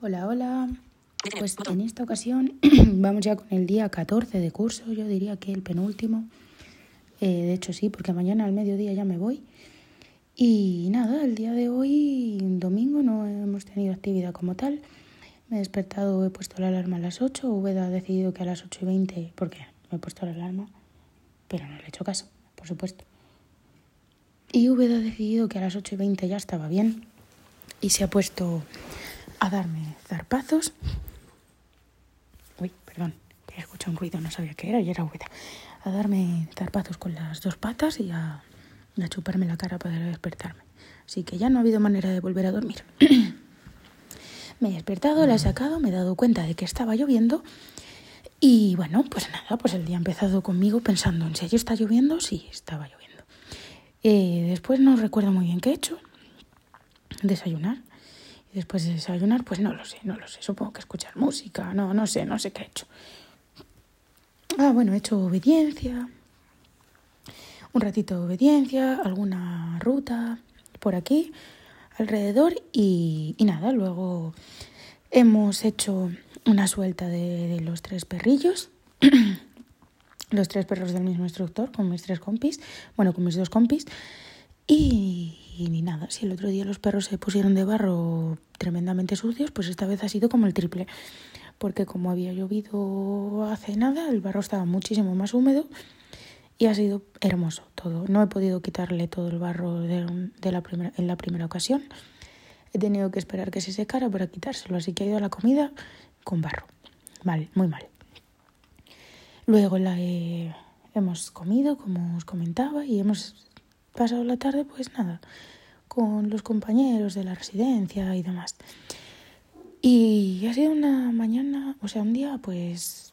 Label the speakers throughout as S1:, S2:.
S1: Hola, hola. Pues en esta ocasión vamos ya con el día 14 de curso, yo diría que el penúltimo. Eh, de hecho sí, porque mañana al mediodía ya me voy. Y nada, el día de hoy, domingo, no hemos tenido actividad como tal. Me he despertado, he puesto la alarma a las 8. Ubeda ha decidido que a las 8 y 20, porque me he puesto la alarma, pero no le he hecho caso, por supuesto. Y Ubeda ha decidido que a las 8 y 20 ya estaba bien y se ha puesto a darme zarpazos. Uy, perdón, he escuchado un ruido, no sabía qué era y era Ubeda. A darme zarpazos con las dos patas y a, a chuparme la cara para despertarme. Así que ya no ha habido manera de volver a dormir. me he despertado, la he sacado, me he dado cuenta de que estaba lloviendo. Y bueno, pues nada, pues el día ha empezado conmigo pensando en si allí está lloviendo, sí, estaba lloviendo. Eh, después no recuerdo muy bien qué he hecho. Desayunar. Y después de desayunar, pues no lo sé, no lo sé. Supongo que escuchar música, no, no sé, no sé qué he hecho. Ah, bueno, he hecho obediencia. Un ratito de obediencia, alguna ruta por aquí, alrededor y, y nada, luego hemos hecho una suelta de, de los tres perrillos. los tres perros del mismo instructor, con mis tres compis, bueno, con mis dos compis. Y, y ni nada, si el otro día los perros se pusieron de barro tremendamente sucios, pues esta vez ha sido como el triple. Porque como había llovido hace nada, el barro estaba muchísimo más húmedo y ha sido hermoso todo. No he podido quitarle todo el barro de, la primera, en la primera ocasión. He tenido que esperar que se secara para quitárselo, así que ha ido a la comida con barro. Mal, muy mal. Luego la he, hemos comido, como os comentaba, y hemos pasado la tarde, pues nada, con los compañeros de la residencia y demás. Y ha sido una mañana, o sea, un día, pues,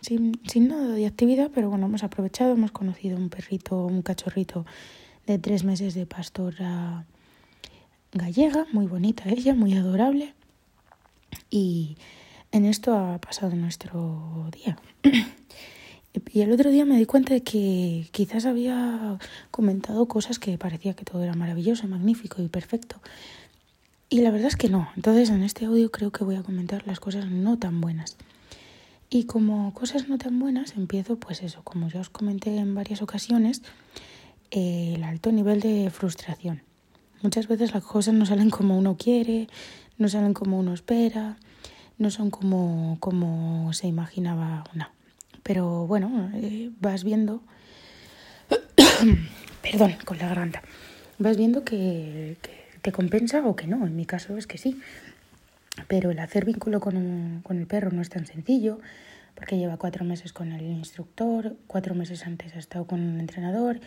S1: sin, sin nada de actividad, pero bueno, hemos aprovechado, hemos conocido un perrito, un cachorrito de tres meses de pastora gallega, muy bonita ella, muy adorable. Y en esto ha pasado nuestro día. Y el otro día me di cuenta de que quizás había comentado cosas que parecía que todo era maravilloso, magnífico y perfecto. Y la verdad es que no. Entonces en este audio creo que voy a comentar las cosas no tan buenas. Y como cosas no tan buenas, empiezo pues eso, como ya os comenté en varias ocasiones, el alto nivel de frustración. Muchas veces las cosas no salen como uno quiere, no salen como uno espera, no son como, como se imaginaba una. Pero bueno, eh, vas viendo, perdón, con la garganta, vas viendo que, te compensa o que no. En mi caso es que sí. Pero el hacer vínculo con, con el perro no es tan sencillo, porque lleva cuatro meses con el instructor, cuatro meses antes ha estado con un entrenador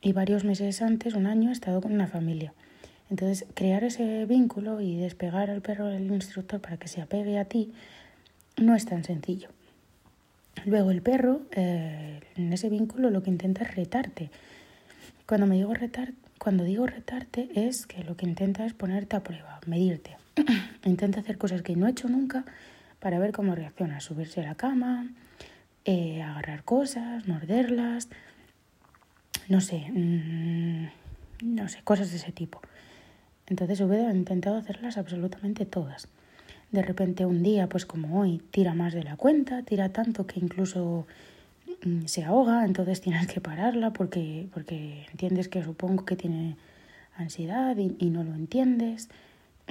S1: y varios meses antes, un año, ha estado con una familia. Entonces, crear ese vínculo y despegar al perro del instructor para que se apegue a ti no es tan sencillo. Luego el perro, eh, en ese vínculo, lo que intenta es retarte. Cuando, me digo retar, cuando digo retarte es que lo que intenta es ponerte a prueba, medirte. intenta hacer cosas que no he hecho nunca para ver cómo reacciona. Subirse a la cama, eh, agarrar cosas, morderlas, no sé, mmm, no sé, cosas de ese tipo. Entonces ha intentado hacerlas absolutamente todas. De repente un día, pues como hoy, tira más de la cuenta, tira tanto que incluso mm, se ahoga, entonces tienes que pararla porque, porque entiendes que supongo que tiene ansiedad y, no lo entiendes.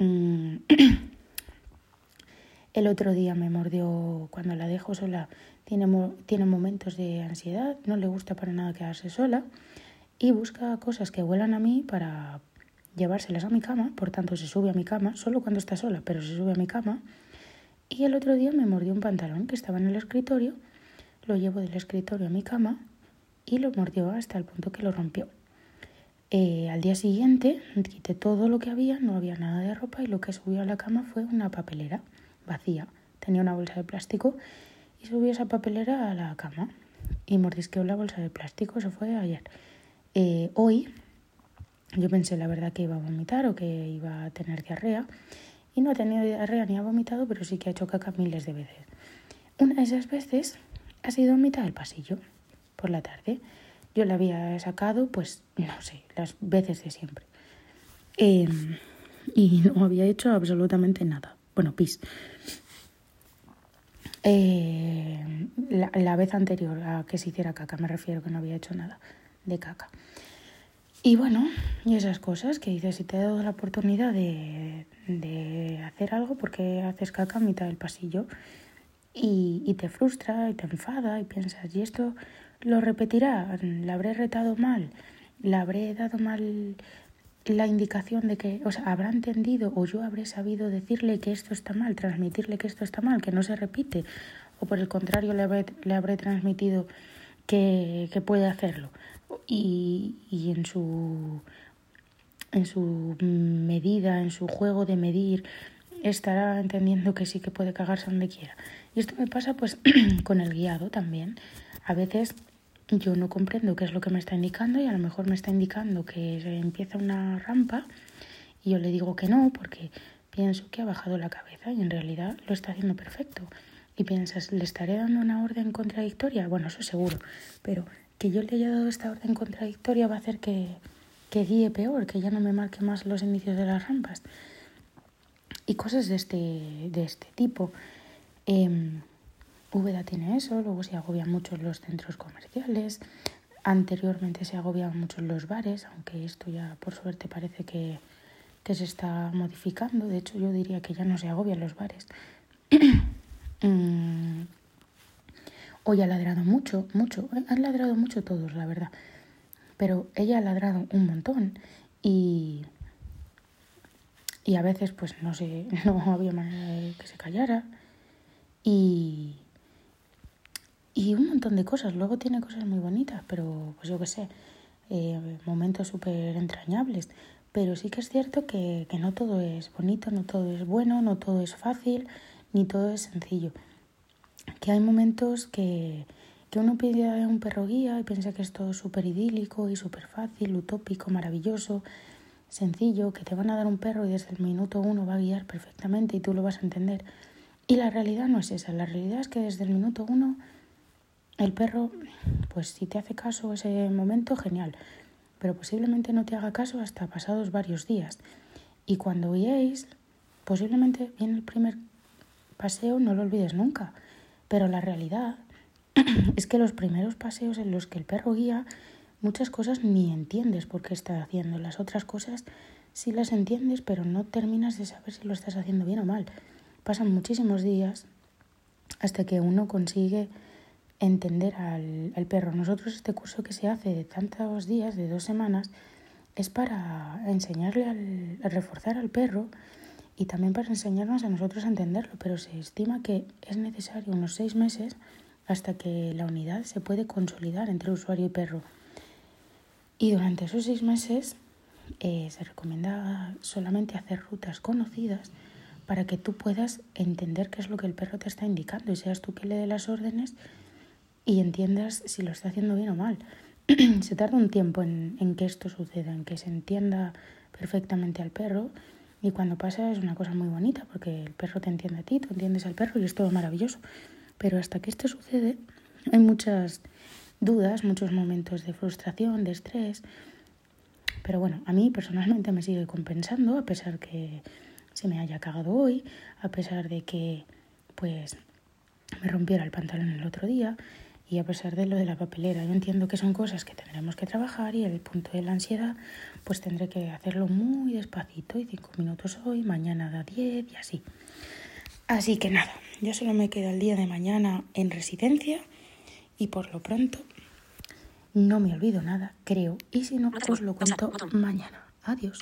S1: Mm. El otro día me mordió cuando la dejo sola, tiene, tiene momentos de ansiedad, no le gusta para nada quedarse sola y busca cosas que huelan a mí para llevárselas a mi cama, por tanto se sube a mi cama, solo cuando está sola, pero se sube a mi cama. Y el otro día me mordió un pantalón que estaba en el escritorio, lo llevo del escritorio a mi cama y lo mordió hasta el punto que lo rompió. Eh, al día siguiente quité todo lo que había, no había nada de ropa y lo que subió a la cama fue una papelera vacía. Tenía una bolsa de plástico y subí esa papelera a la cama y mordisqueó la bolsa de plástico, eso fue ayer. Eh, hoy yo pensé la verdad que iba a vomitar o que iba a tener diarrea y no ha tenido diarrea ni ha vomitado, pero sí que ha hecho caca miles de veces. Una de esas veces ha sido en mitad del pasillo, por la tarde. Yo la había sacado, pues, no sé, las veces de siempre. Eh, y no había hecho absolutamente nada. Bueno, pis. Eh, la, vez anterior a que se hiciera caca, me refiero que no había hecho nada de caca. Y bueno, y esas cosas que dices, si te he dado la oportunidad de, de hacer algo, porque haces caca a mitad del pasillo y, y te frustra y te enfada y piensas, ¿y esto lo repetirá? ¿La habré retado mal? ¿La habré dado mal la indicación de que, o sea, habrá entendido o yo habré sabido decirle que esto está mal, transmitirle que esto está mal, que no se repite, o por el contrario le habré, le habré transmitido que, que puede hacerlo. Y, y en su en su medida, en su juego de medir, estará entendiendo que sí que puede cagarse donde quiera. Y esto me pasa pues con el guiado también. A veces yo no comprendo qué es lo que me está indicando y a lo mejor me está indicando que empieza una rampa y yo le digo que no porque pienso que ha bajado la cabeza y en realidad lo está haciendo perfecto. Y piensas, ¿le estaré dando una orden contradictoria? Bueno, eso seguro, pero que yo le haya dado esta orden contradictoria va a hacer que, que guíe peor, que ya no me marque más los inicios de las rampas. Y cosas de este, de este tipo. Eh, Úbeda tiene eso, luego se agobian mucho los centros comerciales, anteriormente se agobiaban mucho los bares, aunque esto ya por suerte parece que, se está modificando, de hecho yo diría que ya no se agobian los bares. Mm, hoy ha ladrado mucho, mucho, han ladrado mucho todos, la verdad, pero ella ha ladrado un montón y, y a veces pues no sé, no había manera de que se callara y, y un montón de cosas. Luego tiene cosas muy bonitas, pero pues yo qué sé, eh, momentos súper entrañables. Pero sí que es cierto que, que no todo es bonito, no todo es bueno, no todo es fácil, ni todo es sencillo. Que hay momentos que, que uno pide a un perro guía y piensa que es todo súper idílico y súper fácil, utópico, maravilloso, sencillo, que te van a dar un perro y desde el minuto uno va a guiar perfectamente y tú lo vas a entender. Y la realidad no es esa, la realidad es que desde el minuto uno el perro, pues si te hace caso ese momento, genial, pero posiblemente no te haga caso hasta pasados varios días. Y cuando guiéis, posiblemente viene el primer paseo, no lo olvides nunca. Pero la realidad es que los primeros paseos en los que el perro guía, muchas cosas ni entiendes por qué está haciendo. Las otras cosas sí las entiendes, pero no terminas de saber si lo estás haciendo bien o mal. Pasan muchísimos días hasta que uno consigue entender al, perro. Nosotros este curso que se hace de tantos días, de dos semanas, es para enseñarle al, a reforzar al perro y también para enseñarnos a nosotros a entenderlo, pero se estima que es necesario unos seis meses hasta que la unidad se puede consolidar entre usuario y perro. Y durante esos seis meses eh, se recomienda solamente hacer rutas conocidas para que tú puedas entender qué es lo que el perro te está indicando y seas tú que le dé las órdenes y entiendas si lo está haciendo bien o mal. se tarda un tiempo en, en, que esto suceda, en que se entienda perfectamente al perro y cuando pasa es una cosa muy bonita porque el perro te entiende a ti, tú entiendes al perro y es todo maravilloso. Pero hasta que esto sucede hay muchas dudas, muchos momentos de frustración, de estrés. Pero bueno, a mí personalmente me sigue compensando a pesar que se me haya cagado hoy, a pesar de que pues me rompiera el pantalón el otro día y a pesar de lo de la papelera, yo entiendo que son cosas que tendremos que trabajar y el punto de la ansiedad, pues tendré que hacerlo muy despacito y cinco minutos hoy, mañana da diez y así. Así que nada, yo solo me quedo el día de mañana en residencia y por lo pronto no me olvido nada, creo. Y si no, os lo cuento mañana. Adiós.